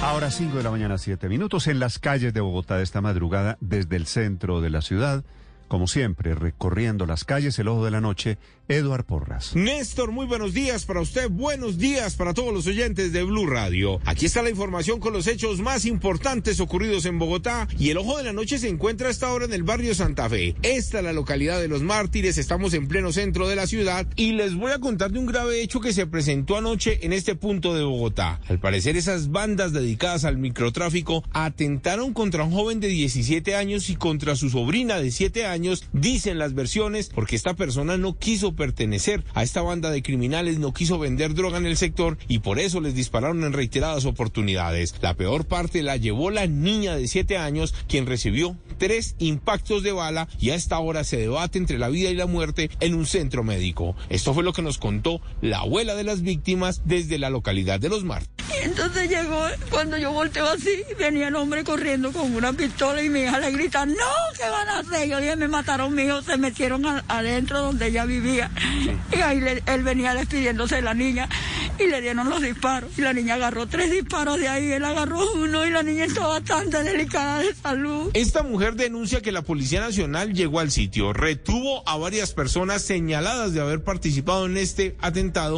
Ahora 5 de la mañana, 7 minutos en las calles de Bogotá de esta madrugada desde el centro de la ciudad. Como siempre, recorriendo las calles, el ojo de la noche, Eduard Porras. Néstor, muy buenos días para usted, buenos días para todos los oyentes de Blue Radio. Aquí está la información con los hechos más importantes ocurridos en Bogotá y el ojo de la noche se encuentra a esta hora en el barrio Santa Fe. Esta es la localidad de los mártires, estamos en pleno centro de la ciudad y les voy a contar de un grave hecho que se presentó anoche en este punto de Bogotá. Al parecer esas bandas dedicadas al microtráfico atentaron contra un joven de 17 años y contra su sobrina de 7 años dicen las versiones, porque esta persona no quiso pertenecer a esta banda de criminales, no quiso vender droga en el sector y por eso les dispararon en reiteradas oportunidades. La peor parte la llevó la niña de 7 años, quien recibió tres impactos de bala y a esta hora se debate entre la vida y la muerte en un centro médico. Esto fue lo que nos contó la abuela de las víctimas desde la localidad de Los Martes. Entonces llegó, cuando yo volteo así, venía el hombre corriendo con una pistola y mi hija le grita, no, ¿qué van a hacer? Yo dije, me mataron mi hijo, se metieron adentro donde ella vivía. Y ahí él venía despidiéndose de la niña y le dieron los disparos. Y la niña agarró tres disparos de ahí, él agarró uno y la niña está bastante delicada de salud. Esta mujer denuncia que la Policía Nacional llegó al sitio, retuvo a varias personas señaladas de haber participado en este atentado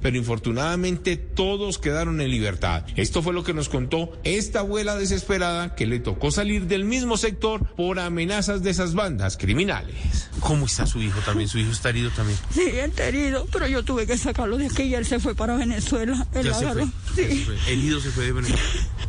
Pero infortunadamente todos quedaron en libertad. Esto fue lo que nos contó esta abuela desesperada que le tocó salir del mismo sector por amenazas de esas bandas criminales. ¿Cómo está su hijo también? ¿Su hijo está herido también? Sí, está herido, pero yo tuve que sacarlo de aquí y él se fue para Venezuela. Él ya se fue. Sí. Herido se fue de Venezuela.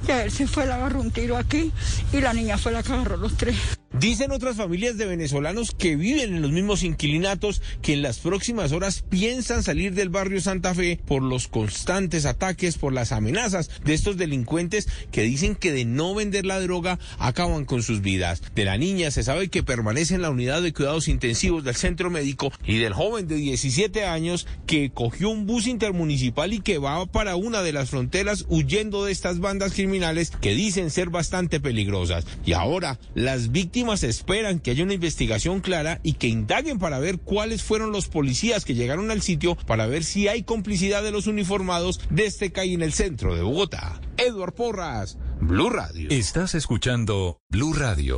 Ya él se fue, le agarró un tiro aquí y la niña fue la que agarró los tres. Dicen otras familias de venezolanos que viven en los mismos inquilinatos que en las próximas horas piensan salir del barrio Santa Fe por los constantes ataques, por las amenazas de estos delincuentes que dicen que de no vender la droga acaban con sus vidas. De la niña se sabe que permanece en la unidad de cuidados intensivos del centro médico y del joven de 17 años que cogió un bus intermunicipal y que va para una de las fronteras huyendo de estas bandas criminales que dicen ser bastante peligrosas. Y ahora las víctimas esperan que haya una investigación clara y que indaguen para ver cuáles fueron los policías que llegaron al sitio para ver si hay complicidad de los uniformados de este CAI en el centro de Bogotá. Edward Porras, Blue Radio. Estás escuchando Blue Radio.